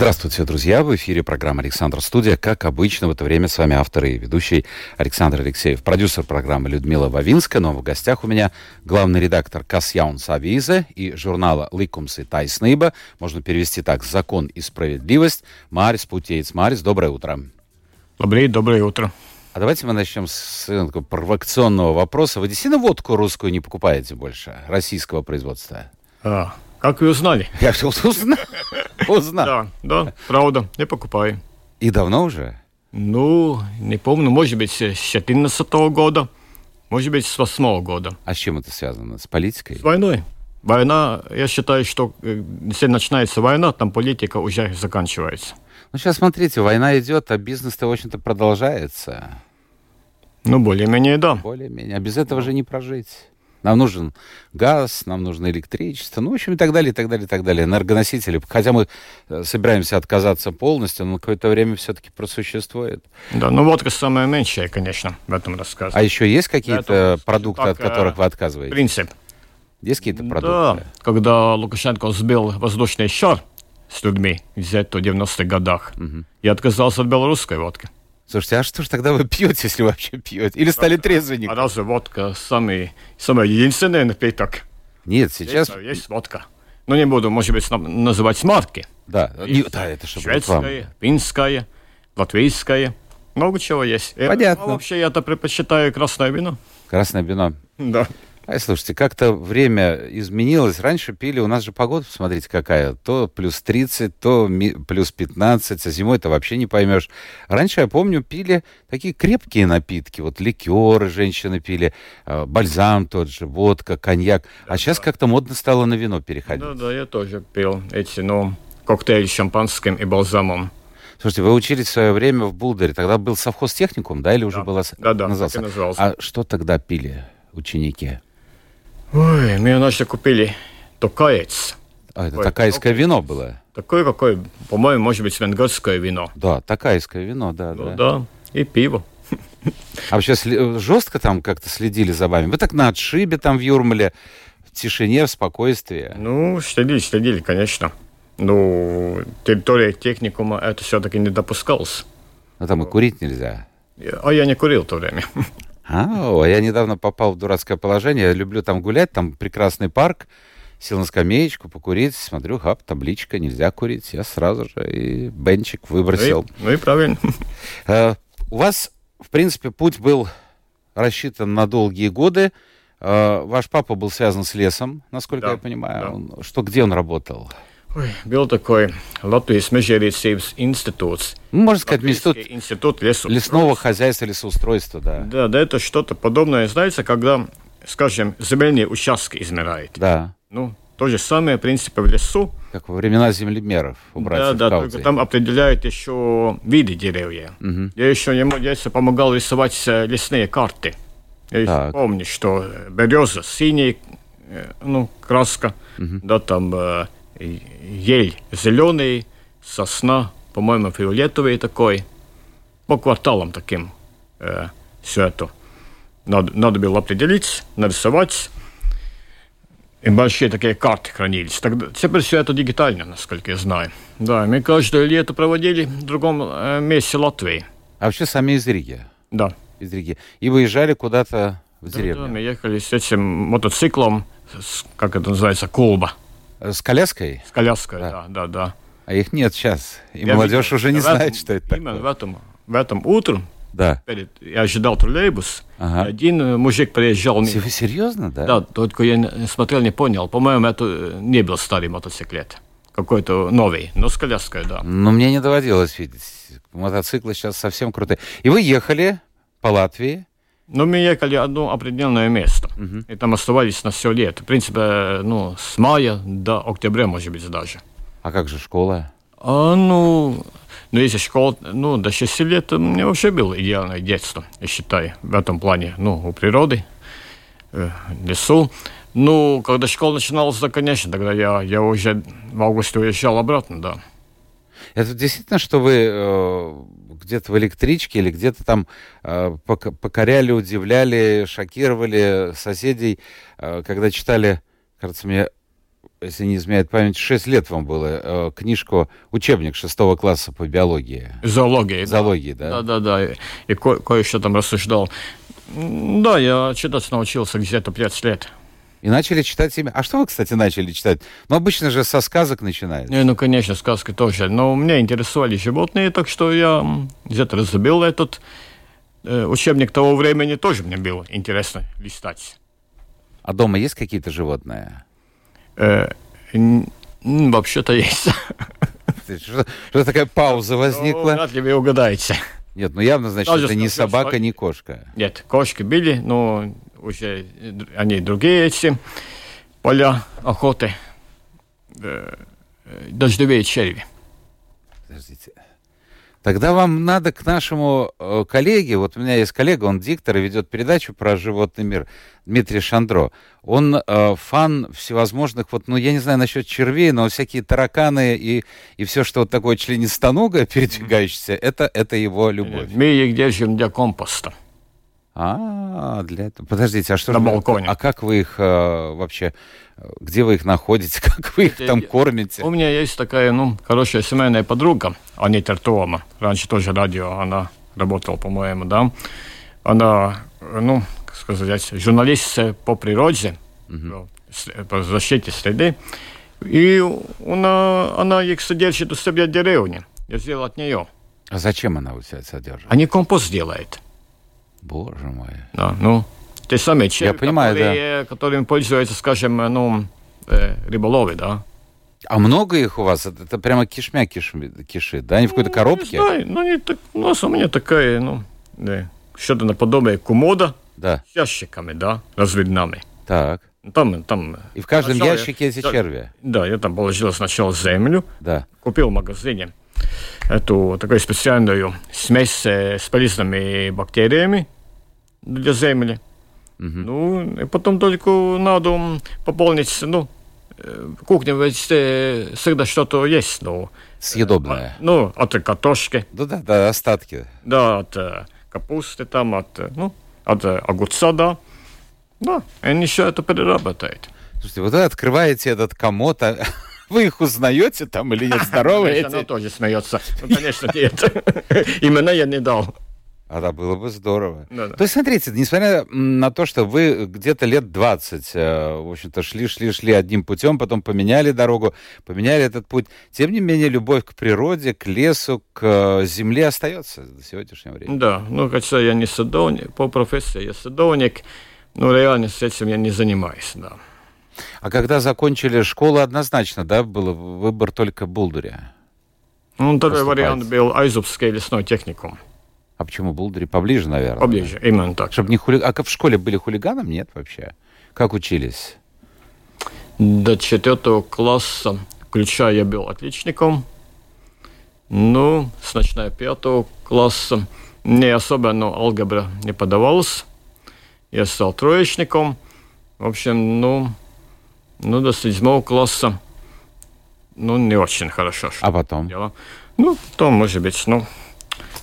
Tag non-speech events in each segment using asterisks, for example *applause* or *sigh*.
Здравствуйте, друзья! В эфире программа «Александр Студия». Как обычно, в это время с вами автор и ведущий Александр Алексеев. Продюсер программы Людмила Вавинская. Но в гостях у меня главный редактор Касьяунс Авиза и журнала «Ликумс и Тайснейба». Можно перевести так «Закон и справедливость». Марис Путеец. Марис, доброе утро. Доброе, доброе утро. А давайте мы начнем с такого провокационного вопроса. Вы действительно водку русскую не покупаете больше, российского производства? А, как вы узнали? Я все узнал. Узнал. Да, да, правда, не покупаю. И давно уже? Ну, не помню, может быть, с 2014 года, может быть, с 2008 года. А с чем это связано? С политикой? С войной. Война, я считаю, что э, если начинается война, там политика уже заканчивается. Ну, сейчас смотрите, война идет, а бизнес-то, в общем-то, продолжается. Ну, более-менее, да. Более-менее. А без этого же не прожить. Нам нужен газ, нам нужно электричество, ну, в общем, и так далее, и так далее, и так далее. Энергоносители. Хотя мы э, собираемся отказаться полностью, но какое-то время все-таки просуществует. Да, ну водка самая меньшая, конечно, в этом рассказе. А еще есть какие-то продукты, так, от которых вы отказываетесь? Принцип. Есть какие-то Да, продукты? когда Лукашенко сбил воздушный шар с людьми где-то в 90-х годах, я отказался от белорусской водки. Слушайте, а что ж тогда вы пьете, если вообще пьете? Или стали А трезвенником? разве водка самый, самый единственный напиток? Нет, сейчас... Есть, есть водка. Ну, не буду, может быть, на- называть марки. Да, не- да, это же. Шведская, финская, латвийская. Много чего есть. Э, Понятно. а вообще, я-то предпочитаю красное вино. Красное вино. Да. Ай, слушайте, как-то время изменилось. Раньше пили, у нас же погода, посмотрите, какая. То плюс 30, то ми- плюс 15, а зимой это вообще не поймешь. Раньше, я помню, пили такие крепкие напитки. Вот ликеры женщины пили, э, бальзам тот же, водка, коньяк. А сейчас как-то модно стало на вино переходить. Да, да, я тоже пил эти, ну, коктейли с шампанским и бальзамом. Слушайте, вы учились в свое время в Булдере. Тогда был совхоз техникум, да, или уже Да. была... Да, да, назывался. А что тогда пили ученики? Ой, мне наши купили токаец. А, это такайское вино было. Такое, какое, по-моему, может быть, венгерское вино. Да, такайское вино, да, Ну да. да, и пиво. А вообще жестко там как-то следили за вами? Вы так на отшибе там в Юрмале, в тишине, в спокойствии. Ну, следили, следили, конечно. Ну, территория техникума это все-таки не допускалось. Но там и курить нельзя. А я не курил в то время. *laughs* А, о, я недавно попал в дурацкое положение. Я люблю там гулять, там прекрасный парк. Сел на скамеечку, покурить, смотрю, хап, табличка, нельзя курить. Я сразу же и бенчик Ну и, выбросил. ну и правильно. Э, У вас, в принципе, путь был рассчитан на долгие годы. Э, Ваш папа был связан с лесом, насколько Да, я понимаю. да. Он- Что, где он работал? Ой, был такой Латвийс Межерицības институт. Ну, можно сказать, институт институт лесного хозяйства, лесоустройства, да. Да, да, это что-то подобное, знаете, когда, скажем, земельные участки измеряют. Да. Ну, то же самое, в принципе, в лесу. Как во времена землемеров у Да, братьев да, Каудзи. только там определяют еще виды деревьев. Я еще ему детстве помогал рисовать э, лесные карты. Я Так. помню, что береза синяя, э, ну, краска, да, там э, ель зеленый, сосна, по-моему, фиолетовый такой. По кварталам таким все это. Надо, надо было определить, нарисовать. И большие такие карты хранились. Тогда, теперь все это дигитально, насколько я знаю. Да, мы каждое лето проводили в другом э, месте Латвии. А вообще сами из Риги. Да. Из Риги. И выезжали куда-то в Да, деревню. мы ехали с этим мотоциклом, с- как это называется, колба, Э, С коляской? с коляской, Да. да, да, да. А их нет сейчас. И Я молодежь видел, уже не в знает, этом- что это Именно в такое. этом, в этом утром, Да. перед, я ожидал троллейбус, Ага. один э, мужик приезжал, Вы серьезно, да? да, только я смотрел, не понял, по-моему, это э, не был старый мотоциклет, какой-то новый, но с коляской, да. Но мне не доводилось видеть. Мотоциклы сейчас совсем крутые. И вы ехали по Латвии. Но мы ехали одно определенное место. И там оставались на все лето. В принципе, ну, с мая до октября, может быть, даже. А как же школа? А, ну, ну, если школа, ну, до 6 лет у меня вообще было идеальное детство, я считаю, в этом плане, ну, у природы. э, лесу. Ну, когда школа начиналась, да, конечно, тогда я, я уже в августе уезжал обратно, да. Это действительно, что вы э, где-то в электричке или где-то там э, покоряли, удивляли, шокировали соседей, э, когда читали, кажется, мне, если не изменяет память, 6 лет вам было, э, книжку, учебник шестого класса по биологии. Зоологии. Зоологии, да. Да-да-да, и, и ко- кое-что там рассуждал. Да, я читать научился где-то 5 лет. И начали читать себе. А что вы, кстати, начали читать? Ну, обычно же со сказок начинается. Не, ну, конечно, сказки тоже. Но меня интересовали животные, так что я где-то разобил этот э, учебник того времени, тоже мне было интересно листать. А дома есть какие-то животные? Э, вообще-то есть. Что, что такая пауза возникла? Ну, вряд ли вы угадаете. Нет, ну явно, значит, Даже это не собака, не кошка. Нет, кошки были, но уже они другие эти поля охоты, э, дождевые черви. Подождите. Тогда вам надо к нашему э, коллеге, вот у меня есть коллега, он диктор и ведет передачу про животный мир, Дмитрий Шандро. Он э, фан всевозможных, вот, ну, я не знаю насчет червей, но всякие тараканы и, и все, что вот такое членистоногое *laughs* передвигающееся, это, это его любовь. Мы их держим для компоста. А, для этого. Подождите, а что На же... балконе. А как вы их э, вообще... Где вы их находите? *laughs* Как вы их Это, там кормите? У меня есть такая, ну, хорошая семейная подруга, Анита Ртома. Раньше тоже радио, она работала, по-моему, да. Она, ну, как сказать, журналист по природе, угу. по защите среды. И она, она их содержит у себя в деревне. Я сделал от нее. А зачем она у себя содержит? Они компост делают. Боже мой. Да, ну, те самые черви, Я понимаю, которые, да. которыми пользуются, скажем, ну, э, рыболовы, да. А много их у вас? Это, это прямо кишмя киш, кишит, да? Они в какой-то коробке? Ну, не знаю, ну, не так, у нас у меня такая, ну, да, что-то наподобие кумода да. с ящиками, да, разведнами. Так. Там, там. И в каждом ящике я, эти черви? Да, я там положил сначала землю, да. купил в магазине эту такую специальную смесь с полезными бактериями, для земли. Угу. Ну, и потом только надо пополнить, ну, э, кухня ведь всегда что-то есть, ну. Съедобное. Ну, от картошки. Да-да, да, остатки. Да, от э, капусты там, от, э, ну, от огурца, да. Да, они все это перерабатывают. Слушайте, вот вы открываете этот комод, а вы их узнаете там или нет, здоровые? Она тоже смеется. Ну, конечно, нет. *laughs* Именно я не дал. А да, было бы здорово. Да, да. То есть, смотрите, несмотря на то, что вы где-то лет 20, э, в общем-то, шли, шли, шли одним путем, потом поменяли дорогу, поменяли этот путь, тем не менее, любовь к природе, к лесу, к э, земле остается до сегодняшнего времени. Да, ну, хотя я не садовник, по профессии я садовник, но реально с этим я не занимаюсь, да. А когда закончили школу, однозначно, да, был выбор только Булдуре? Ну, второй вариант был Айзубский лесной техникум. А почему Булдыри? Поближе, наверное. Поближе, именно так. Чтобы не хули... А в школе были хулиганом? Нет вообще. Как учились? До четвертого класса, включая, я был отличником. Ну, с начиная пятого класса мне особо ну, алгебра не подавалась. Я стал троечником. В общем, ну, ну до седьмого класса ну, не очень хорошо. А потом? Дело. Ну, то, может быть, ну,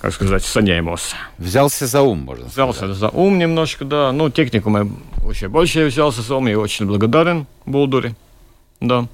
как сказать, соняемся. Взялся за ум, можно Взялся сказать. за ум немножко, да. Ну, техникум я очень больше взялся за ум, я очень благодарен Булдуре, да.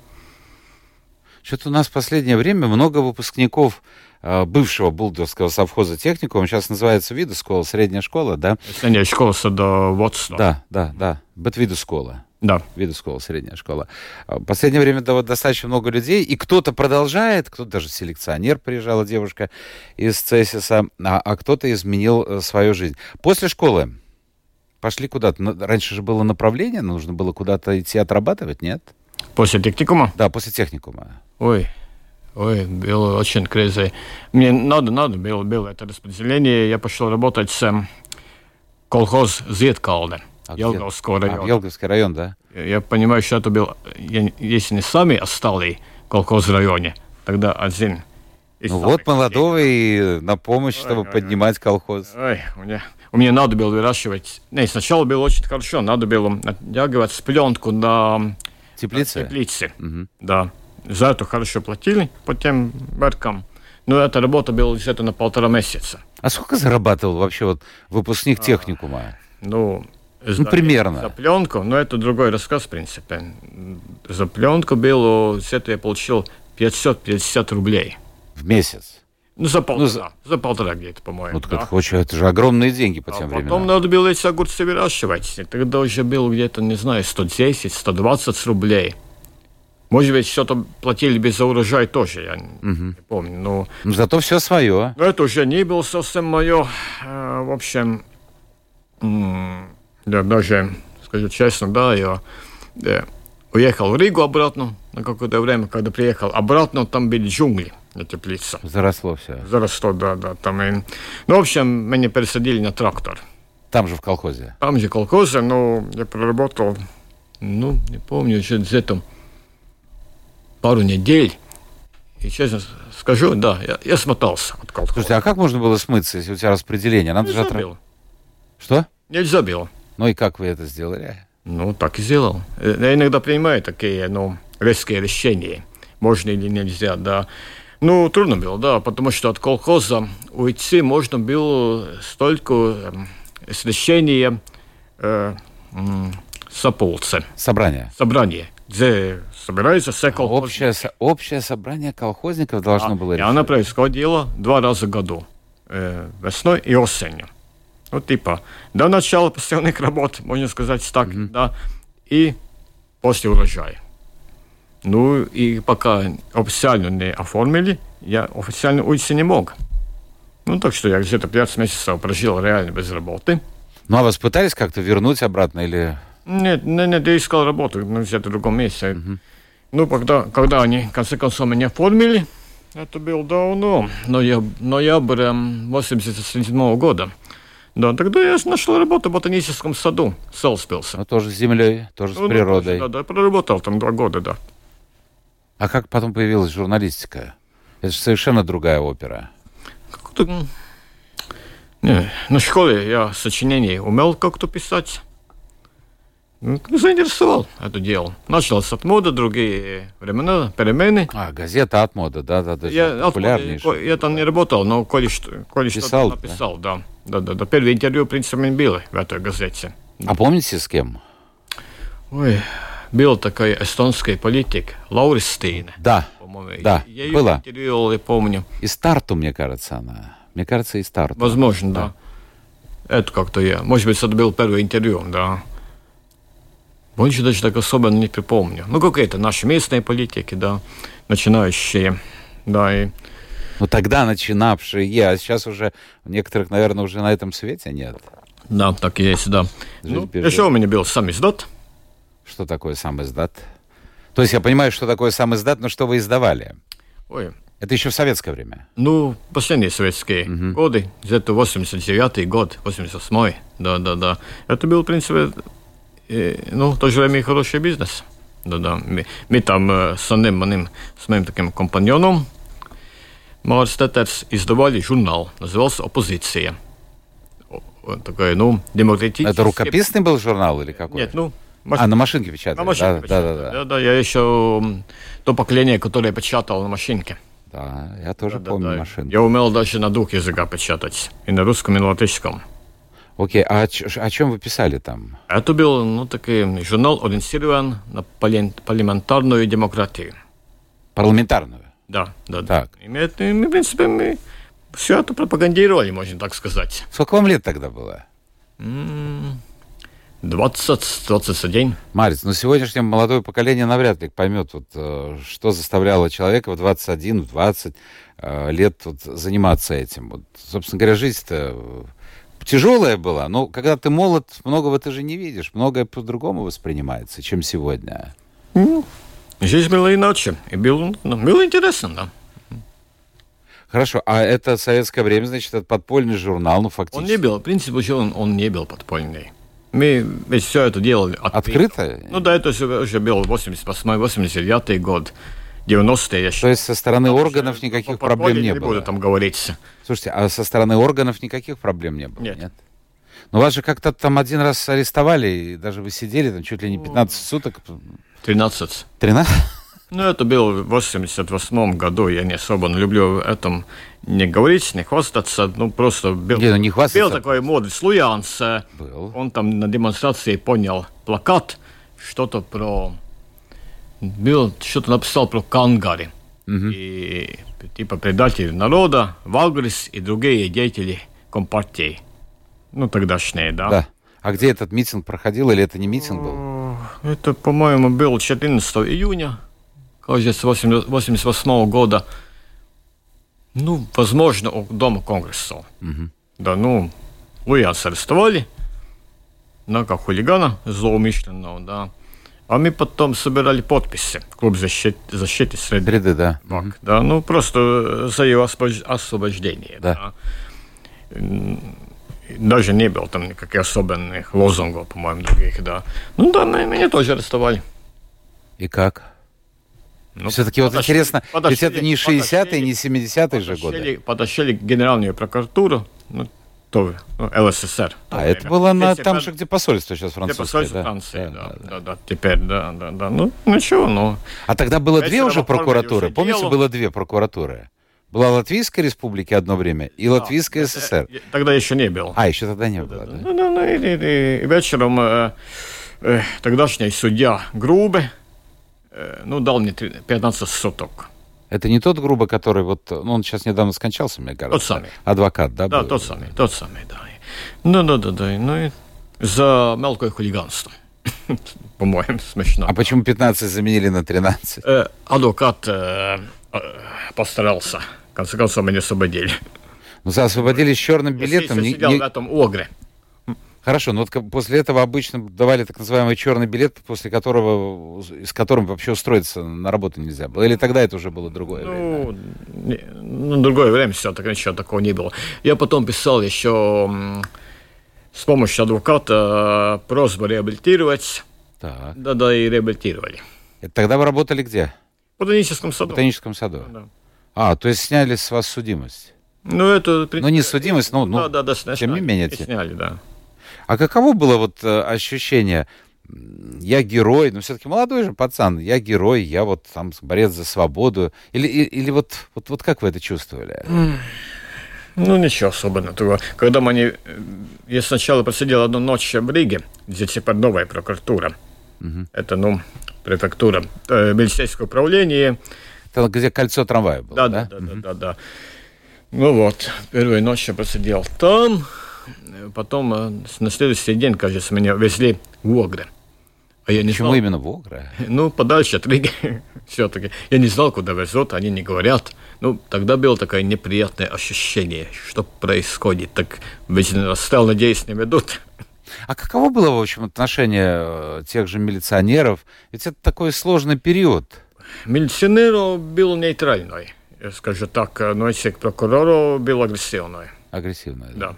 Что-то у нас в последнее время много выпускников э, бывшего Булдурского совхоза техникум, сейчас называется Видоскола, средняя школа, да? Средняя школа садоводства. Да, да, да, Бетвидоскола. Да. Видоскола, средняя школа. А, в последнее время достаточно много людей, и кто-то продолжает, кто-то даже селекционер приезжала девушка из Цесиса, а, а кто-то изменил э, свою жизнь. После школы пошли куда-то. Раньше же было направление, нужно было куда-то идти отрабатывать, нет? После техникума? Да, после техникума. Ой, Ой, было очень кризис. Мне надо, надо было, было это распределение. Я пошел работать с эм, колхоз Зеткалде. А Елговского района. А, Елговский район, да? Я понимаю, что это был, если не самый осталый колхоз в районе, тогда один Ну вот молодого и на помощь, чтобы ой, ой. поднимать колхоз. Ой, у меня, у меня надо было выращивать. Не, сначала было очень хорошо, надо было натягивать с пленку на Теплица? теплице. Мгм. Да. За это хорошо платили по тем меркам. Но эта работа была где-то на полтора месяца. А сколько зарабатывал вообще вот выпускник техникума? Ну, за, примерно. За пленку, но это другой рассказ, в принципе. За пленку было, где-то я получил 550 рублей. В месяц? Ну, за полтора. за- за... полтора где-то, по-моему. Ну, так да. это, очень- это же огромные деньги по А тем потом временам. надо было эти огурцы выращивать. И тогда уже было где-то, не знаю, 110, 120 рублей. Может быть, что-то платили без за урожай тоже, я не- не помню. Но, Ну, зато все свое. но это уже не было совсем мое. Э, В общем, да, даже, скажу честно, да, я э, уехал в Ригу обратно на какое-то время, когда приехал обратно, там были джунгли на теплице. Заросло все. Заросло, да, да, там. и- Ну, в общем, меня пересадили на трактор. Там же в колхозе. Там же колхозы, но я проработал, ну, не помню, еще где-то пару недель. И честно скажу, да, я, я смотался от колхоза. Слушайте, а как можно было смыться, если у тебя распределение? Надо же Нельзя отра- было. Что? Нельзя было. Ну и как вы это сделали? Ну, так и сделал. Э, Я иногда принимаю такие, ну, резкие решения. Можно или нельзя, да. Ну, трудно было, да, потому что от колхоза уйти можно было столько эм, с решения э, м, Саполце. Собрание. собрание, где собирается все колхозы. Общее, со- общее собрание колхозников должно А, было и решить. она происходила два раза в году, э, весной и осенью. Ну, типа, до начала постоянных *laughs* работ, можно сказать так, да, и после урожая. Ну, и пока официально не оформили, я официально уйти не мог. Ну, так что я где-то 5 месяцев прожил реально без работы. Ну а вас пытались как-то вернуть обратно или... Нет, нет, нет, я искал работу ну, где-то в другом месте. Ну, когда, когда они, в конце концов, меня оформили, это было давно, ноябрь, ноябрь эм, 87 года. Да, тогда я нашел работу в ботаническом саду, Селспилса. Ну тоже с землей, тоже с Ну, ну, природой. Да, да, проработал там два года, да. А как потом появилась журналистика? Это же совершенно другая опера. Как-то, не, на школе я сочинения умел как-то писать. Ну, Заинтересовал это дело. Началось от моды, другие времена, перемены. А, газета от моды, да-да-да, Я, популярнейшая. я там не работал, но кое-что, кое-что Писал, написал, да. Да, да, да. Первое интервью, в принципе, было в этой газете. А помните с кем? Ой, был такой эстонский политик Лауристин, Да, по-моему. Да, я ее было. интервьюировал, я помню. из Тарту, мне кажется, она. Мне кажется, из Тарту. Возможно, да. Это как-то я. Может быть, это был первое интервью, да. Больше даже так особо не припомню. Ну, какие-то наши местные политики, да, начинающие, да, и Ну тогда начинавшие, а сейчас уже некоторых, наверное, уже на этом свете нет. да, так и есть, да. Жить Ну, еще у меня был сам издат. Что такое сам издат? То есть я понимаю, что такое сам издат, но что вы издавали? Ой, Это еще в советское время. Ну, последние советские годы, где-то 89 год, 88 да, да, да. Это был, в принципе, э, ну, в то же время хороший бизнес. Да, да. Мы, мы там э, с одним моим, с моим таким компаньоном, Марс Тетерс, издавали журнал, назывался «Оппозиция». Такой, ну, демократический... Это рукописный был журнал или какой? Нет, ну, А, на машинке печатали? на машинке да, печатали. да, да, да. да, да, я еще то поколение, которое печатал на машинке. Да, я тоже Да, помню да. машинку. Я умел даже на двух языках печатать. И на русском, и на латышском. Окей, а о, о чем вы писали там? Это был ну, такой журнал, ориентирован на парламентарную демократию. Парламентарную. Да, да, да. Так. И мы, мы, в принципе, мы все это пропагандировали, можно так сказать. Сколько вам лет тогда было? М, 20-21. Марис, ну сегодняшнее молодое поколение навряд ли поймет, вот, э, что заставляло человека в 21, в 20 э, лет вот, заниматься этим. Вот, собственно говоря, жизнь-то э, тяжелая была, но когда ты молод, многого ты же не видишь, многое по-другому воспринимается, чем сегодня. Жизнь была иначе. И было, ну, было интересно, да. Хорошо, а это советское время, значит, это подпольный журнал, ну Он фактически. не был, в принципе, он, он не был подпольный. Мы ведь все это делали открыто. Открыто? Ну да, это уже, уже был 88-89 год. 90-е еще. То есть со стороны органов никаких по, проблем не не было? буду там говорить. Слушайте, а со стороны органов никаких проблем не было? Нет. Ну, вас же как-то там один раз арестовали, и даже вы сидели там чуть ли не 15 суток. 13. 13? Ну, это было в 88 году. Я не особо люблю этом не говорить, не хвастаться. Ну, просто был, Не, ну, не хвастаться. был такой э, Был. Он там на демонстрации понял плакат, что-то про... Был, что-то написал про Кангари. И типа предатели народа, Вагрис и другие деятели Компартии. Ну, тогдашние, да. Да. А где этот митинг проходил, или это не митинг был? Это, по-моему, был 14 июня, кажется, 88 года. Ну, возможно, у Дома Конгресса. Да, ну, Луянс арестовали, на как хулигана злоумышленного, да. А мы потом собирали подписи. Клуб защиты, защиты среды. Среды, да. Бак, да, ну просто за его освобож- освобождение. Да. М, Даже не было там никаких особенных лозунгов, по-моему, других, да. Ну да, меня тоже арестовали. И как? Ну, Все-таки вот интересно, ведь это не 60-е, подошли- не 70-е же годы. Подошли, в Генеральную прокуратуру, ну, то, ну, ЛССР. то А это время. было на, там же, где посольство сейчас где французское. посольство да? Франции, да, да. да, да, теперь, да, да, да. Ну, ничего, ну. А тогда было две уже прокуратуры. Помните, дело. было две прокуратуры? Была Латвийская республика одно время и Латвийская ССР. Э, Тогда еще не было. А, еще тогда не было, да? Ну, ну, ну, и, и- и вечером э, э, тогдашний судья Грубе э, ну, дал мне три- 15 суток. Это не тот грубо, который вот, ну, он сейчас недавно скончался, мне кажется. Тот самый. Адвокат, да? Да, был? тот самый, тот самый, да. Ну, да, да, да. Ну, и за мелкое хулиганство. *laughs* По-моему, смешно. А почему 15 заменили на 13? Э, адвокат э, э, постарался. В конце концов, меня освободили. Ну, освободили с черным билетом. Я сидел не- в этом огре. Хорошо, но вот ка- после этого обычно давали так называемый черный билет, после которого, с которым вообще устроиться на работу нельзя было. Или тогда это уже было другое время? Ну, не- ну, другое время все, так ничего такого не было. Я потом писал еще с помощью адвоката э, просьбу реабилитировать. Так. Да-да, и реабилитировали. Это тогда вы работали где? В ботаническом В саду. ботаническом саду. Да. А, то есть сняли с вас судимость. Ну, это... Ну, не судимость, ну, ну, да, да, да, сняли. тем не менее, Сняли, да. А каково было вот э, ощущение? Я герой, но все-таки молодой же пацан, я герой, я вот там борец за свободу. Или, и- или вот, вот, вот как вы это чувствовали? Ну, ничего особенного. Когда мы... не- Я сначала просидел одну ночь в Риге, где теперь новая прокуратура. Это, ну, префектура. Э, милицейское управление. Это где кольцо трамвая было, Да, да? да, да, да, да, да. Ну вот, первую ночь я просидел там, потом э, на следующий день, кажется, меня везли в Огре. А я не Почему знал, именно в Огре? *laughs* ну, подальше от Риги *laughs* все-таки. Я не знал, куда везут, они не говорят. Ну, тогда было такое неприятное ощущение, что происходит. Так ведь расстрел, надеюсь, не ведут. А каково было, в общем, отношение э, тех же милиционеров? Ведь это такой сложный период. Милиционер был нейтральный, я скажу так, но если к прокурору был агрессивный. Агрессивное. Да.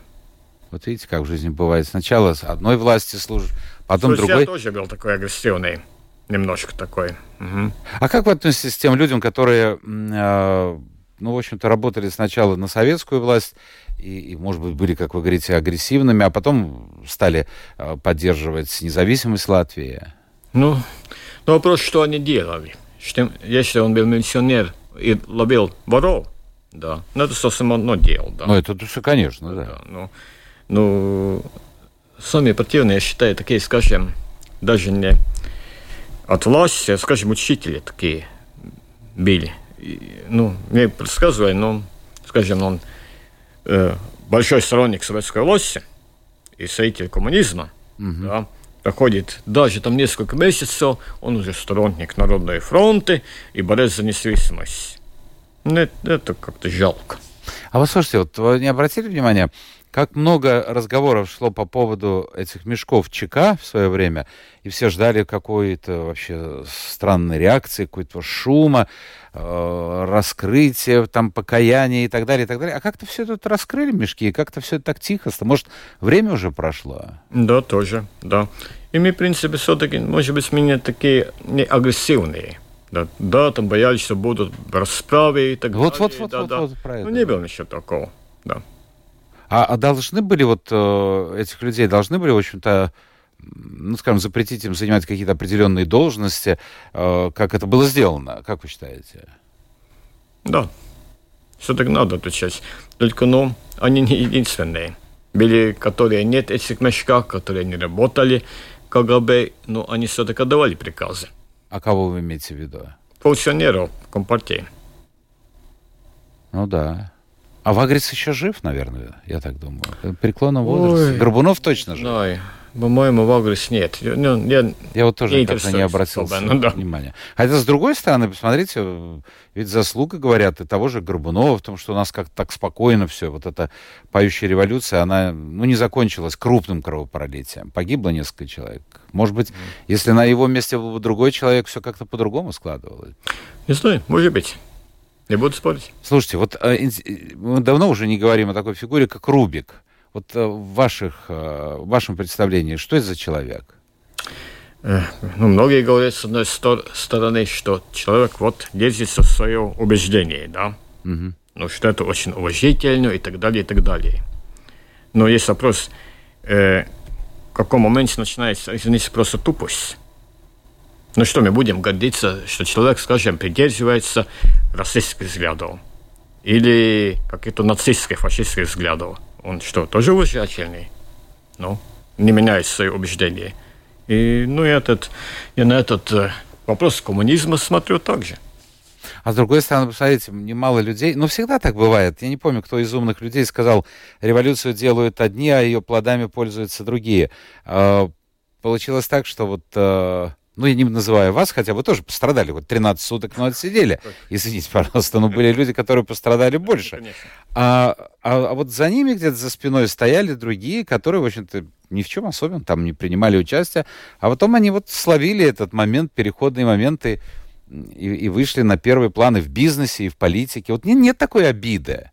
Вот видите, как в жизни бывает. Сначала с одной власти служишь, потом Друзья другой. тоже был такой агрессивный, немножко такой. Мгм. А как вы относитесь к тем людям, которые, э, ну, в общем-то, работали сначала на советскую власть и, и, может быть, были, как вы говорите, агрессивными, а потом стали э, поддерживать независимость Латвии? Ну, но вопрос, что они делали. Что, если он был милиционер и ловил воров, да, ну это совсем одно дело, да. Ну, это все, конечно, да. Да, ну, ну, самые противные, я считаю, такие, скажем, даже не от власти, а, скажем, учителя такие били. И, ну, мне предсказывали, ну, скажем, он э, большой сторонник советской власти и строитель коммунизма, да, проходит даже там несколько месяцев, он уже сторонник Народной фронта и борец за независимость. Ну, это как-то жалко. А вы слушайте, вот вы не обратили внимания, как много разговоров шло по поводу этих мешков ЧК в свое время, и все ждали какой-то вообще странной реакции, какой-то шума, э, раскрытия, там, покаяния и так далее, и так далее. А как-то все это раскрыли мешки, и как-то все так тихо. стало. Может, время уже прошло? Да, тоже, да. И мы, в принципе, все-таки, может быть, мы не такие не агрессивные. Да, да, там боялись, что будут расправы и так вот, далее. Вот, вот, да, вот, да. вот, про ну, это. не было ничего такого, да. А, а должны были вот э, этих людей, должны были, в общем-то, ну, скажем, запретить им занимать какие-то определенные должности, э, как это было сделано, как вы считаете? Да, все так надо отвечать. Только, ну, они не единственные. Были, которые нет этих мешках, которые не работали КГБ, но они все-таки давали приказы. А кого вы имеете в виду? Функционеров Компартии. Ну да. А Вагрис еще жив, наверное, я так думаю. В преклонном возрасте. Ой. Горбунов точно жив. Да, по-моему, Вагрис нет. Ну, я, Я вот тоже Не не обратил ну да. внимания. Хотя, с другой стороны, посмотрите, ведь заслуга, говорят, и того же Горбунова в том, что у нас как-то так спокойно все. Вот эта поющая революция, она, ну, не закончилась крупным кровопролитием. Погибло несколько человек. Может быть, если на его месте был бы другой человек, все как-то по-другому складывалось. не знаю, может быть. Не буду спорить. Слушайте, вот э, э, мы давно уже не говорим о такой фигуре, как Рубик. Вот э, в, ваших, э, в вашем представлении, что это за человек? Э, Ну, многие говорят, с одной стор- стороны, что человек вот держится в свое убеждение, да, Мгм. ну, что это очень уважительно и так далее, и так далее. Но есть вопрос, э, в каком моменте начинается, извините, просто тупость. Ну что, мы будем гордиться, что человек, скажем, придерживается расистских взглядов или каких-то нацистских, фашистских взглядов. Он что, тоже уважительный? Ну, не меняет свои убеждения. И, ну, и этот, я на этот э, вопрос коммунизма смотрю так же. А с другой стороны, посмотрите, немало людей, ну, всегда так бывает. Я не помню, кто из умных людей сказал, революцию делают одни, а ее плодами пользуются другие. А, Получилось так, что вот, э, ну, я не называю вас, хотя вы тоже пострадали, вот 13 суток, но отсидели. *laughs* Извините, пожалуйста, но были люди, которые пострадали больше. Конечно. А, а, а вот за ними где-то за спиной стояли другие, которые, в общем-то, ни в чем особенном там не принимали участие, а потом они вот словили этот момент, переходные моменты, и, и вышли на первый план и в бизнесе, и в политике. Вот не- нет такой обиды.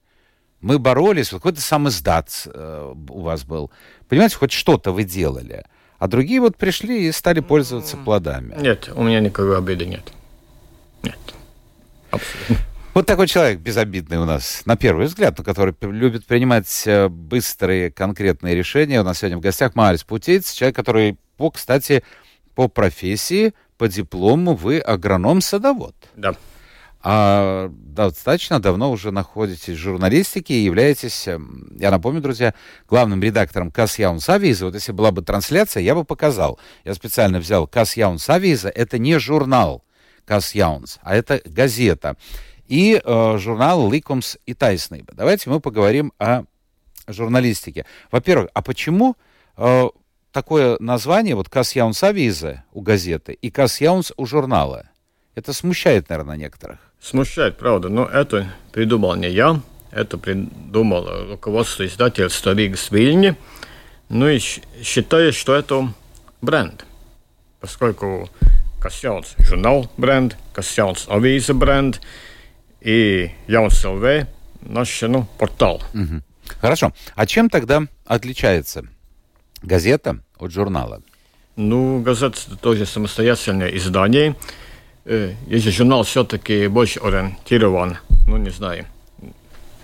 Мы боролись, вот какой-то сам издат э, у вас был. Понимаете, хоть что-то вы делали. А другие вот пришли и стали пользоваться плодами. Нет, у меня никакой обиды нет. Нет. Абсолютно. Вот такой человек безобидный у нас, на первый взгляд, но который любит принимать э, быстрые, конкретные решения. У нас сегодня в гостях Марис Путейц, человек, который, по, кстати, по профессии, по диплому вы агроном-садовод. Да. А достаточно давно уже находитесь в журналистике и являетесь, эм, я напомню, друзья, главным редактором Кас Яунс Авиза. Вот если была бы трансляция, я бы показал. Я специально взял Кас Яунс Авиза. Это не журнал Кас Яунс, а это газета. И э, журнал Ликумс и Тайснейба. Давайте мы поговорим о журналистике. Во-первых, а почему э, такое название, вот Кас Яунс Авиза у газеты и Кас Яунс у журнала? Это смущает, наверное, некоторых. Смущает, правда, но это придумал не я, это придумал руководство издательства Ригс Вильни. Ну и считаю, что это бренд, поскольку Касьянс журнал бренд, Касьянс авиза бренд и Яунс ЛВ наш ну, портал. Мгм. Хорошо. А чем тогда отличается газета от журнала? Ну, газета тоже самостоятельное издание. Э, Если журнал все-таки больше ориентирован, ну, не знаю,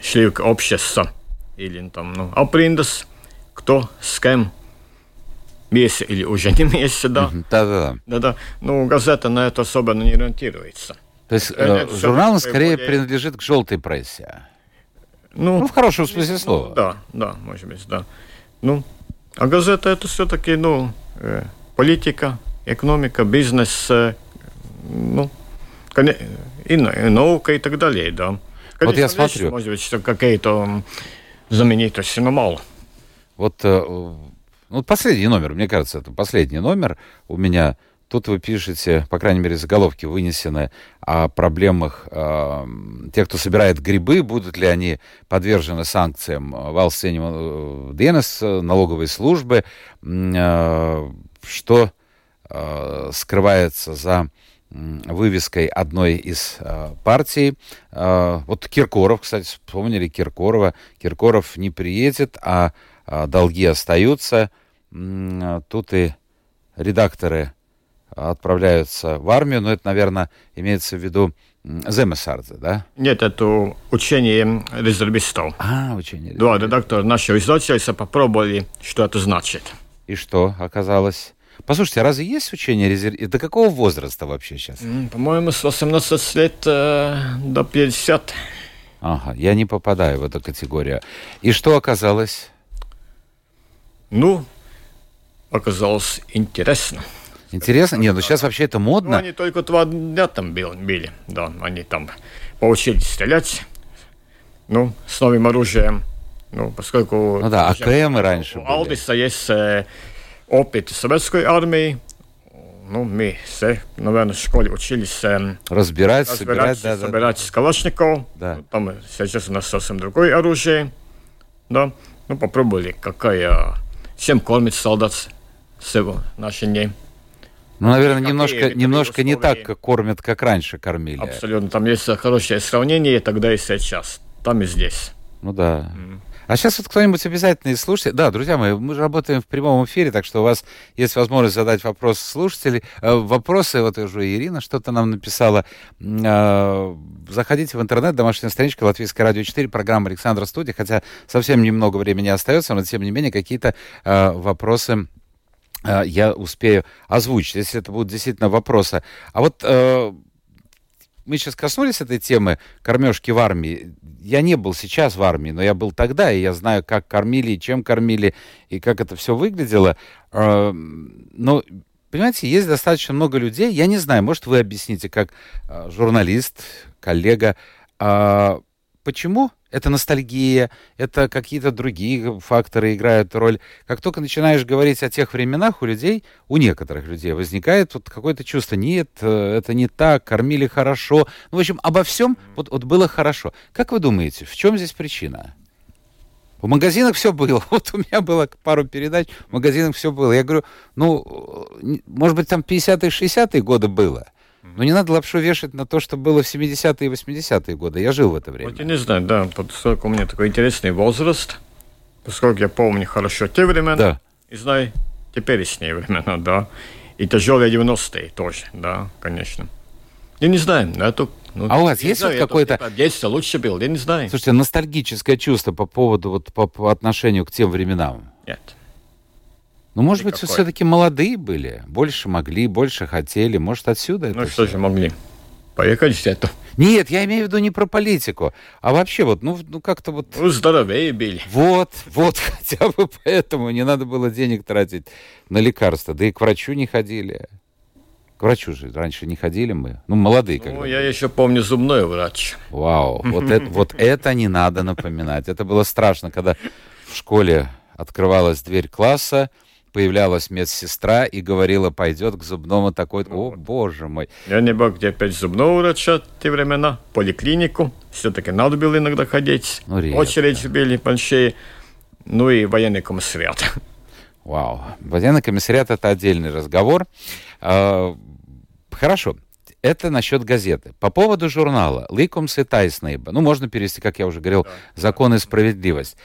сливка общества или там, ну, априндас, кто с кем вместе или уже не вместе, да. Да-да-да. Да-да. Ну, газета на это особо не ориентируется. То есть э, это журнал скорее более- принадлежит к желтой прессе. Ну, Ну, в хорошем смысле слова. Ну, да, да, может быть, да. Ну, а газета это все-таки, ну, э, политика, экономика, бизнес, э, ну, и, на- и наука и так далее, да. Вот я смотрю. Может быть, что какие-то знаменитости, но мало. Вот э, ну, последний номер, мне кажется, это последний номер у меня. Тут вы пишете, по крайней мере, заголовки вынесены о проблемах э, тех, кто собирает грибы, будут ли они подвержены санкциям э, Валстенем ДНС, э, налоговой службы, э, что э, скрывается за вывеской одной из э, партий. Э, вот Киркоров, кстати, вспомнили Киркорова. Киркоров не приедет, а, а долги остаются. А Тут и редакторы отправляются в армию, но это, наверное, имеется в виду Земесардзе, да? Нет, это учение резервистов. А, учение резервистов. Да, редактор нашего издательства попробовали, что это значит. И что оказалось? Послушайте, а разве есть учение резервистов? До какого возраста вообще сейчас? По-моему, с 18 лет э, до 50. Ага, я не попадаю в эту категорию. И что оказалось? Ну, оказалось интересно. Интересно? Нет, ну сейчас вообще это модно. Ну, они только два дня там били, да, они там поучились стрелять, ну, с новым оружием, ну, поскольку... Ну да, АКМ раньше У Алдиса есть э, опыт советской армии, ну, мы все, наверное, в школе учились э, разбирать, разбирать, собирать, да, собирать да, Калашников. Да. Ну, там сейчас у нас совсем другое оружие, да. Ну, попробовали, какая... Чем кормить солдат всего наши дни. Ну, наверное, немножко, немножко не так, как кормят, как раньше кормили. Абсолютно. Там есть хорошее сравнение тогда и сейчас. Там и здесь. Ну да. Mm. А сейчас вот кто-нибудь обязательно из слушателей... Да, друзья мои, мы же работаем в прямом эфире, так что у вас есть возможность задать вопросы слушателей. Э, вопросы, вот уже Ирина что-то нам написала. Э, заходите в интернет, домашняя страничка Латвийское радио 4, программа Александра Студия, хотя совсем немного времени остается, но тем не менее какие-то э, вопросы я успею озвучить, если это будут действительно вопросы. А вот мы сейчас коснулись этой темы кормежки в армии. Я не был сейчас в армии, но я был тогда, и я знаю, как кормили, и чем кормили, и как это все выглядело. Э, но, понимаете, есть достаточно много людей, я не знаю, может, вы объясните, как э, журналист, коллега, э, почему это ностальгия, это какие-то другие факторы играют роль. Как только начинаешь говорить о тех временах, у людей, у некоторых людей возникает вот какое-то чувство, нет, э, это не так, кормили хорошо. Ну, в общем, обо всем вот, вот было хорошо. Как вы думаете, в чем здесь причина? В магазинах все было. *laughs* Вот у меня было пару передач, в магазинах все было. Я говорю, ну, может быть, там 50-е, 60-е годы было – но не надо лапшу вешать на то, что было в 70-е и 80-е годы. Я жил в это время. Вот я не знаю, да, поскольку у меня такой интересный возраст, поскольку я помню хорошо те времена, да. и знаю теперешние времена, да, и тяжелые 90-е тоже, да, конечно. Я не знаю, это... Ну, а у вас есть знаю, вот какой-то... Типа, детство лучше был, я не знаю. Слушайте, ностальгическое чувство по поводу, вот по, по отношению к тем временам? Нет. Ну, может быть, вы все-таки молодые были, больше могли, больше хотели, может, отсюда Ну, что же могли? Поехать это. Нет, я имею в виду не про политику, а вообще вот, ну, ну как-то вот... Ну, здоровее были. Вот, вот, *laughs* хотя бы поэтому не надо было денег тратить на лекарства, да и к врачу не ходили. К врачу же раньше не ходили мы. Ну, молодые Ну, я еще помню зубной врач. Вау, *laughs* вот это, вот это не надо напоминать. Это было страшно, когда в школе открывалась дверь класса, появлялась медсестра и говорила, пойдет к зубному такой, о, боже мой. Я не мог где опять зубного врача те времена, поликлинику, все-таки надо было иногда ходить, ну, очередь были большие, ну и военный комиссариат. Вау, военный комиссариат это отдельный разговор. А, хорошо, это насчет газеты. По поводу журнала «Ликумс и Тайснейба», ну, можно перевести, как я уже говорил. «Закон и справедливость».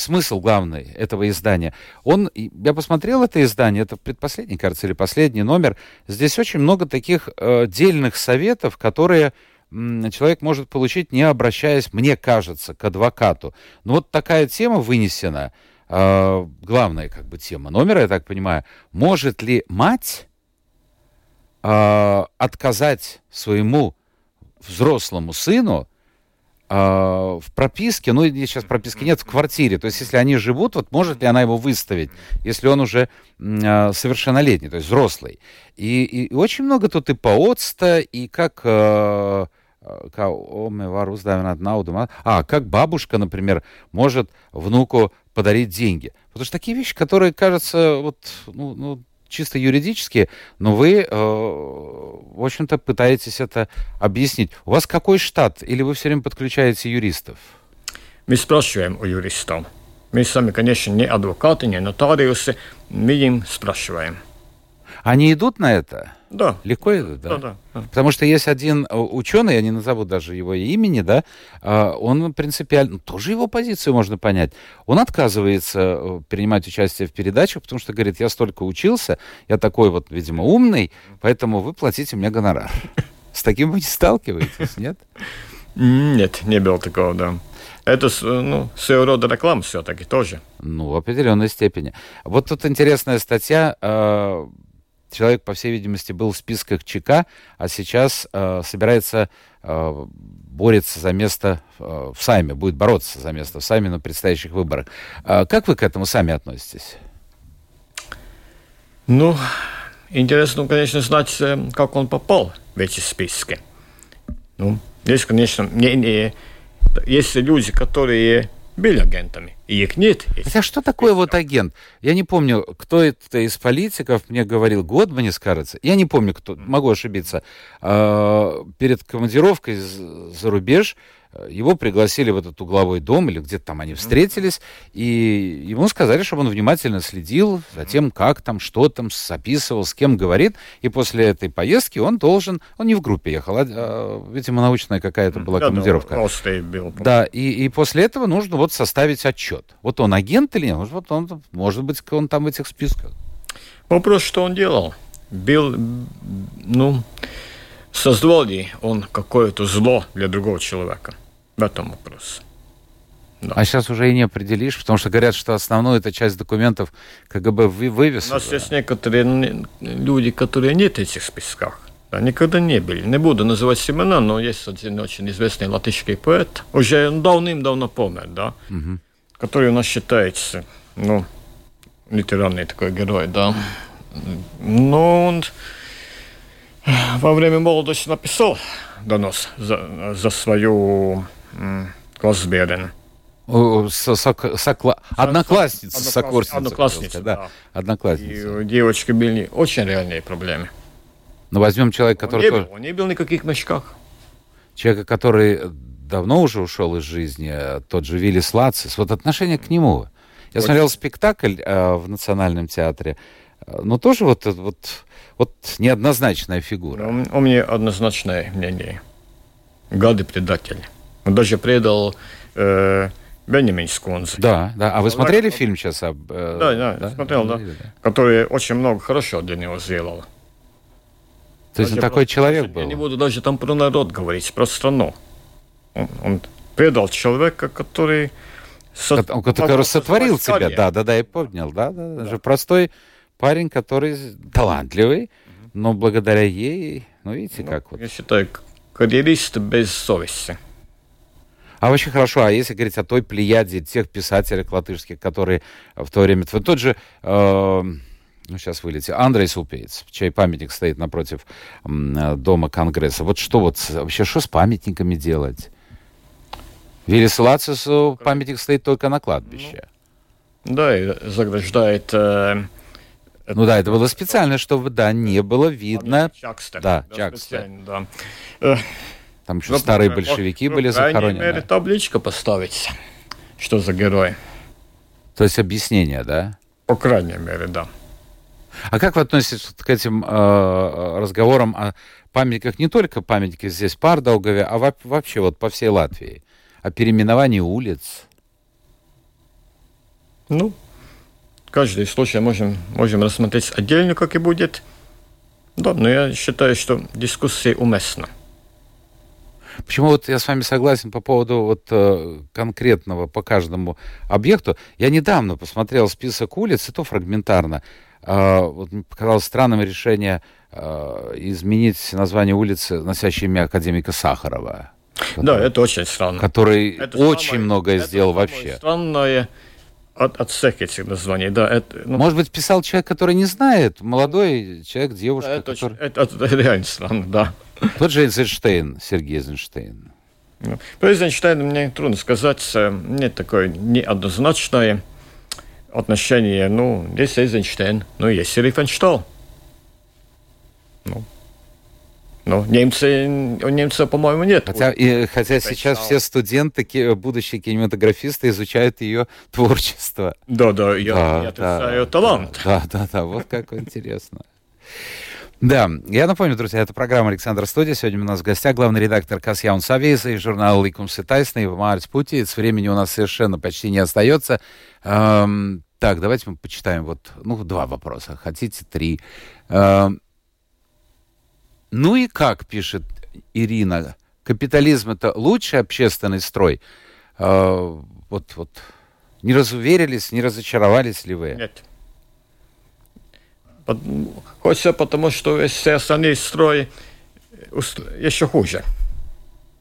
Смысл главный этого издания. Он, я посмотрел это издание, это предпоследний, кажется, или последний номер. Здесь очень много таких э, дельных советов, которые человек может получить, не обращаясь, мне кажется, к адвокату. Но вот такая тема вынесена, э, главная как бы тема номера, я так понимаю, может ли мать э, отказать своему взрослому сыну в прописке, ну, сейчас прописки нет, в квартире. То есть, если они живут, вот может ли она его выставить, если он уже э, совершеннолетний, то есть взрослый. И, и очень много тут и поотста, и как... Э, а, как бабушка, например, может внуку подарить деньги. Потому что такие вещи, которые кажутся вот, ну, ну, чисто юридически, но вы, э, в общем-то, пытаетесь это объяснить. У вас какой штат? Или вы все время подключаете юристов? Мы спрашиваем у юристов. Мы сами, конечно, не адвокаты, не нотариусы, мы им спрашиваем. Они идут на это? Да. Легко это, да? Да, да. да. Потому что есть один э, ученый, я не назову даже его имени, да, а, он принципиально, тоже его позицию можно понять. Он отказывается э, принимать участие в передачах, потому что говорит, я столько учился, я такой вот, видимо, умный, поэтому вы платите мне гонорар. *laughs* С таким вы не сталкиваетесь, нет? Нет, не было такого, да. Это ну, своего рода реклама все-таки тоже. Ну, в определенной степени. Вот тут интересная статья. Человек, по всей видимости, был в списках ЧК, а сейчас э, собирается э, борется за место э, в Сайме, будет бороться за место в Сайме на предстоящих выборах. Э, как вы к этому сами относитесь? Ну, интересно, конечно, знать, как он попал в эти списки. Ну, есть, конечно, не, не, есть люди, которые были агентами, их нет. Хотя что такое вот агент? Я не помню, кто это из политиков мне говорил, год мне скажется, я не помню, кто, могу ошибиться, а, перед командировкой за рубеж его пригласили в этот угловой дом, или где-то там они встретились, и ему сказали, чтобы он внимательно следил за тем, как там, что там, записывал, с кем говорит, и после этой поездки он должен, он не в группе ехал, а, а видимо, научная какая-то была командировка. Да, был. да и, и после этого нужно вот составить отчет. Вот он агент или нет? Вот он, может быть, он там в этих списках. Вопрос, что он делал? Был, ну, создавал ли он какое-то зло для другого человека? В этом вопрос. Да. А сейчас уже и не определишь, потому что говорят, что основную эту часть документов КГБ вывез. У нас есть некоторые люди, которые нет в этих списках. Да, никогда не были. Не буду называть имена, но есть один очень известный латышский поэт, уже давным-давно помер, да, угу. который у нас считается, ну, литерарный такой герой, да. Но он во время молодости написал донос за, за свою классбеден. Сокла... Одноклассница, сокурсница. Одноклассница, да. Одноклассница. И девочки были очень реальные проблемы. Но ну, возьмем человека, который... Он не был, он не был никаких мешках. Человека, который давно уже ушел из жизни, тот же Виллис Лацис, вот отношение к нему. Я очень. смотрел спектакль э, в Национальном театре, но тоже вот, вот, вот неоднозначная фигура. У, у меня однозначное мнение. Гады предатели. Он даже предал э, Бенjamin Скунс. Да, да. А вы смотрели а, фильм сейчас? Об, э, да, да, да, смотрел, да. да. Который очень много хорошо для него сделал. То есть он такой человек был? Я не буду даже там про народ говорить, про страну. Он, он предал человека, который... Со... Который сотворил тебя, да, да, да, я понял, да, да, да. же простой парень, который талантливый, но благодаря ей, ну видите, ну, как вот. Я считаю, карьерист без совести. А очень хорошо, а если говорить о той плеяде тех писателей латышских, которые в то время... Тот же... Э, ну, сейчас вылетел. Андрей Супейц, чей памятник стоит напротив э, Дома Конгресса. Вот что вот вообще, что с памятниками делать? Велис Лацису памятник стоит только на кладбище. Ну, да, и заграждает... Э, ну да, это было специально, чтобы, да, не было видно... Чакстер. Да, да Чакстер. Да. Э, Там еще ну, старые большевики ну, были захоронены. мере, табличка поставить, что за герой. То есть объяснение, да? По крайней мере, да. А как вы относитесь к этим э, разговорам о памятниках, не только памятники здесь в а вообще вот по всей Латвии, о переименовании улиц? Ну, каждый случай можем, можем рассмотреть отдельно, как и будет. Да, но я считаю, что дискуссия уместна. Почему вот я с вами согласен по поводу вот э, конкретного по каждому объекту. Я недавно посмотрел список улиц, и то фрагментарно. Э, вот мне показалось странным решение э, изменить название улицы, носящей имя академика Сахарова. Который, да, это очень странно. Который это очень самое, многое это сделал вообще. Странное от, от всех этих названий, да. Это, ну, Может быть, писал человек, который не знает, молодой человек, девушка, это, который... это, это, это реально странно, да. Тот же Эйзенштейн, Сергей Эйзенштейн. Ну, про Эйзенштейна мне трудно сказать. Э, нет такое неоднозначное отношение. Ну, есть Эйзенштейн, ну, есть Рифеншталь. Ну, ну, немцы, у немцев, по-моему, нет. Хотя, и, хотя сейчас все студенты, будущие кинематографисты, изучают ее творчество. Да, да, я, да, я да, талант. Да, да, да, вот как интересно. Да, я напомню, друзья, это программа «Александр Студия». Сегодня у нас в гостях главный редактор Касьяун Савейса и журнал «Ликум Ситайсный» Марс Путиец. Времени у нас совершенно почти не остается. Эм, так, давайте мы почитаем вот, ну, два вопроса. Хотите три? Эм, ну и как, пишет Ирина, капитализм это лучший общественный строй? Э, вот, вот, не разуверились, не разочаровались ли вы? Нет. Хочется, потому что все остальные строи еще хуже.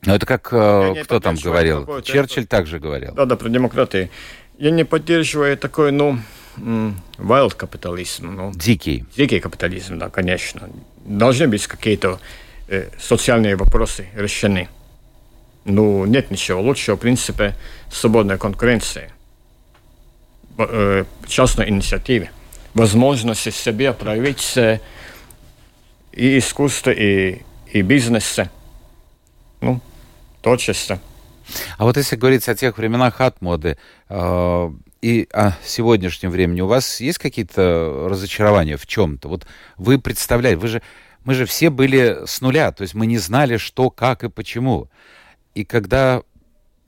Ну, это как э, кто там говорил? Черчилль это... также говорил. Да, да, про демократию. Я не поддерживаю такой, ну, wild капитализм. Ну, дикий. Дикий капитализм, да, конечно. Должны быть какие-то э, социальные вопросы решены. Ну, нет ничего лучшего, в принципе, свободной конкуренции, э, частной инициативы возможности себе проявить и искусство, и, и бизнесе. Ну, творчество. А вот если говорить о тех временах от моды э, и о сегодняшнем времени, у вас есть какие-то разочарования в чем-то? Вот вы представляете, вы же, мы же все были с нуля, то есть мы не знали, что, как и почему. И когда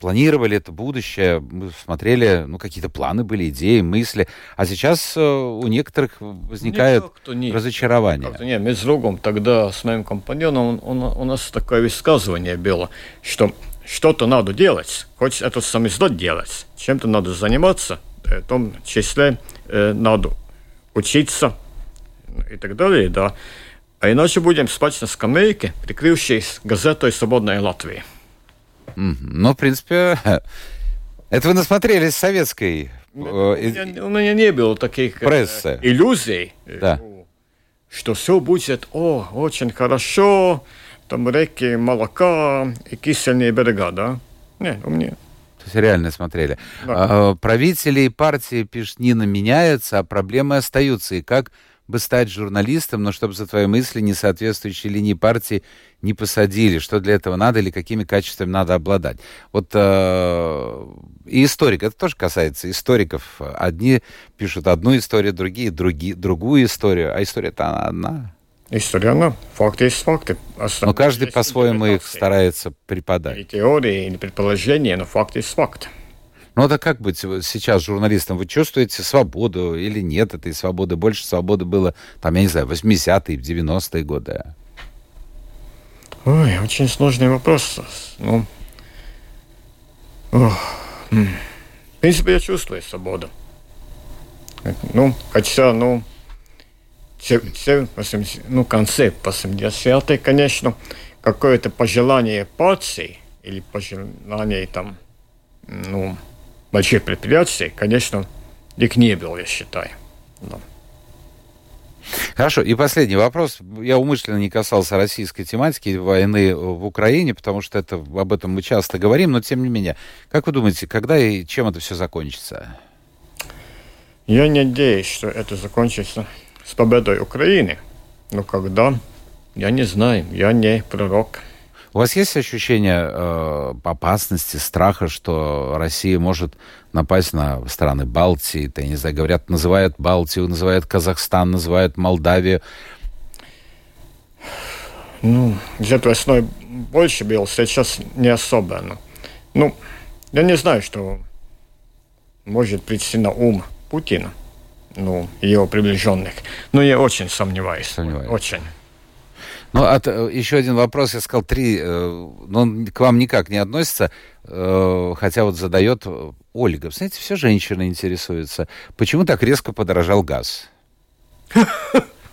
планировали это будущее, мы смотрели, ну, какие-то планы были, идеи, мысли. А сейчас э, у некоторых возникает Никто, не, разочарование. Нет, мы с другом тогда, с моим компаньоном, он, у нас такое высказывание было, что что-то надо делать, хоть это сам издать делать, чем-то надо заниматься, э, в том числе э, надо учиться и так далее, да. А иначе будем спать на скамейке, прикрывшись газетой «Свободная Латвия». Ну, в принципе, *laughs* это вы насмотрелись советской... Э, у меня, у меня не было таких э, прессы. иллюзий, да. что все будет о, очень хорошо, там реки, молока и кисельные берега, да? Нет, у меня... То есть реально смотрели. Да. Правители и партии, пишет Нина, меняются, а проблемы остаются. И как бы стать журналистом, но чтобы за твои мысли, не соответствующие линии партии, не посадили, что для этого надо или какими качествами надо обладать. Вот э, и историк, это тоже касается историков. Одни пишут одну историю, другие другие, другую историю, а история-то она одна. Факты есть факты. но каждый по-своему их старается преподать. И теории, и предположения, но факты есть факт. Ну, это как быть сейчас журналистом? Вы чувствуете свободу или нет этой свободы? Больше свободы было, там, я не знаю, 80-е, 90-е годы. Ой, очень сложный вопрос. Ну, ох, в принципе, я чувствую свободу. Ну, хотя, ну, все, все, ну, конце 80-е, конечно, какое-то пожелание партии или пожелание там, ну, больших предприятий, конечно, их не было, я считаю. Да. Хорошо, и последний вопрос. Я умышленно не касался российской тематики войны в Украине, потому что это, об этом мы часто говорим, но тем не менее. Как вы думаете, когда и чем это все закончится? Я надеюсь, что это закончится с победой Украины. Но когда, я не знаю, я не пророк. У вас есть ощущение э, опасности, страха, что Россия может напасть на страны Балтии? Я не знаю, говорят, называют Балтию, называют Казахстан, называют Молдавию. Ну, где-то весной больше было, сейчас не особо. Но, ну, я не знаю, что может прийти на ум Путина, ну, его приближенных. Но я очень сомневаюсь. Сомневаюсь. Очень. Ну, от, э, еще один вопрос, я сказал три, э, но он к вам никак не относится, э, хотя вот задает Ольга. Знаете, все женщины интересуются. Почему так резко подорожал газ?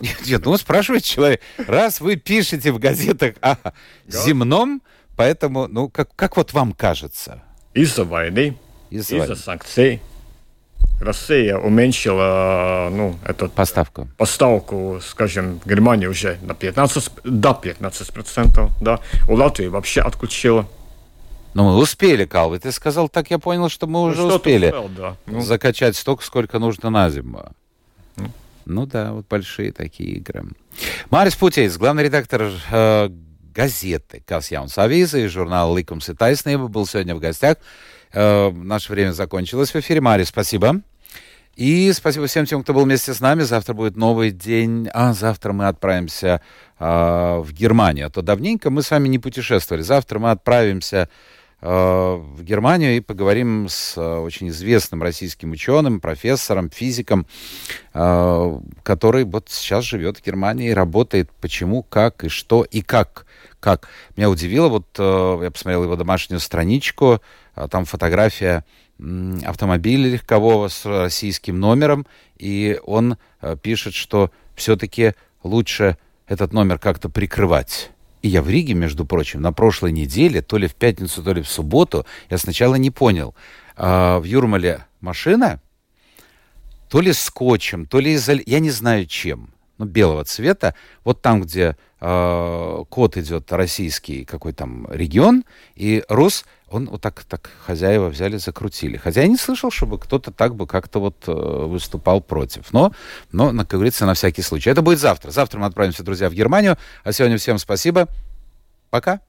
Нет, *laughs* нет, ну спрашивает человек, раз вы пишете в газетах о земном, поэтому, ну, как, как вот вам кажется? Из-за войны, из-за, из-за санкций, Россия уменьшила ну, эту поставку. поставку, скажем, Германии уже на 15, до 15 процентов, да. У Латвии вообще отключила. Но мы успели, Калвы. Ты сказал так, я понял, что мы ну, уже успели успел, да. ну. закачать столько, сколько нужно на зиму. Ну. ну да, вот большие такие игры. Марис Путейц, главный редактор э, газеты «Кас Яунс Авиза» и журнала «Ликумс и Тайснеба» был сегодня в гостях. Э, наше время закончилось в эфире. Марис, спасибо. И спасибо всем тем, кто был вместе с нами. Завтра будет новый день. А завтра мы отправимся э, в Германию. А то давненько мы с вами не путешествовали. Завтра мы отправимся э, в Германию и поговорим с э, очень известным российским ученым, профессором, физиком, э, который вот сейчас живет в Германии и работает. Почему, как и что и как. Как. Меня удивило, вот э, я посмотрел его домашнюю страничку, э, там фотография автомобиля легкового с российским номером, и он э, пишет, что все-таки лучше этот номер как-то прикрывать. И я в Риге, между прочим, на прошлой неделе, то ли в пятницу, то ли в субботу, я сначала не понял. А в Юрмале машина, то ли скотчем, то ли изоль... я не знаю чем, ну, белого цвета, вот там, где э, код идет российский, какой там регион, и Рус он вот так, так хозяева взяли, закрутили. Хотя я не слышал, чтобы кто-то так бы как-то вот э, выступал против. Но, но, как говорится, на всякий случай. Это будет завтра. Завтра мы отправимся, друзья, в Германию. А сегодня всем спасибо. Пока.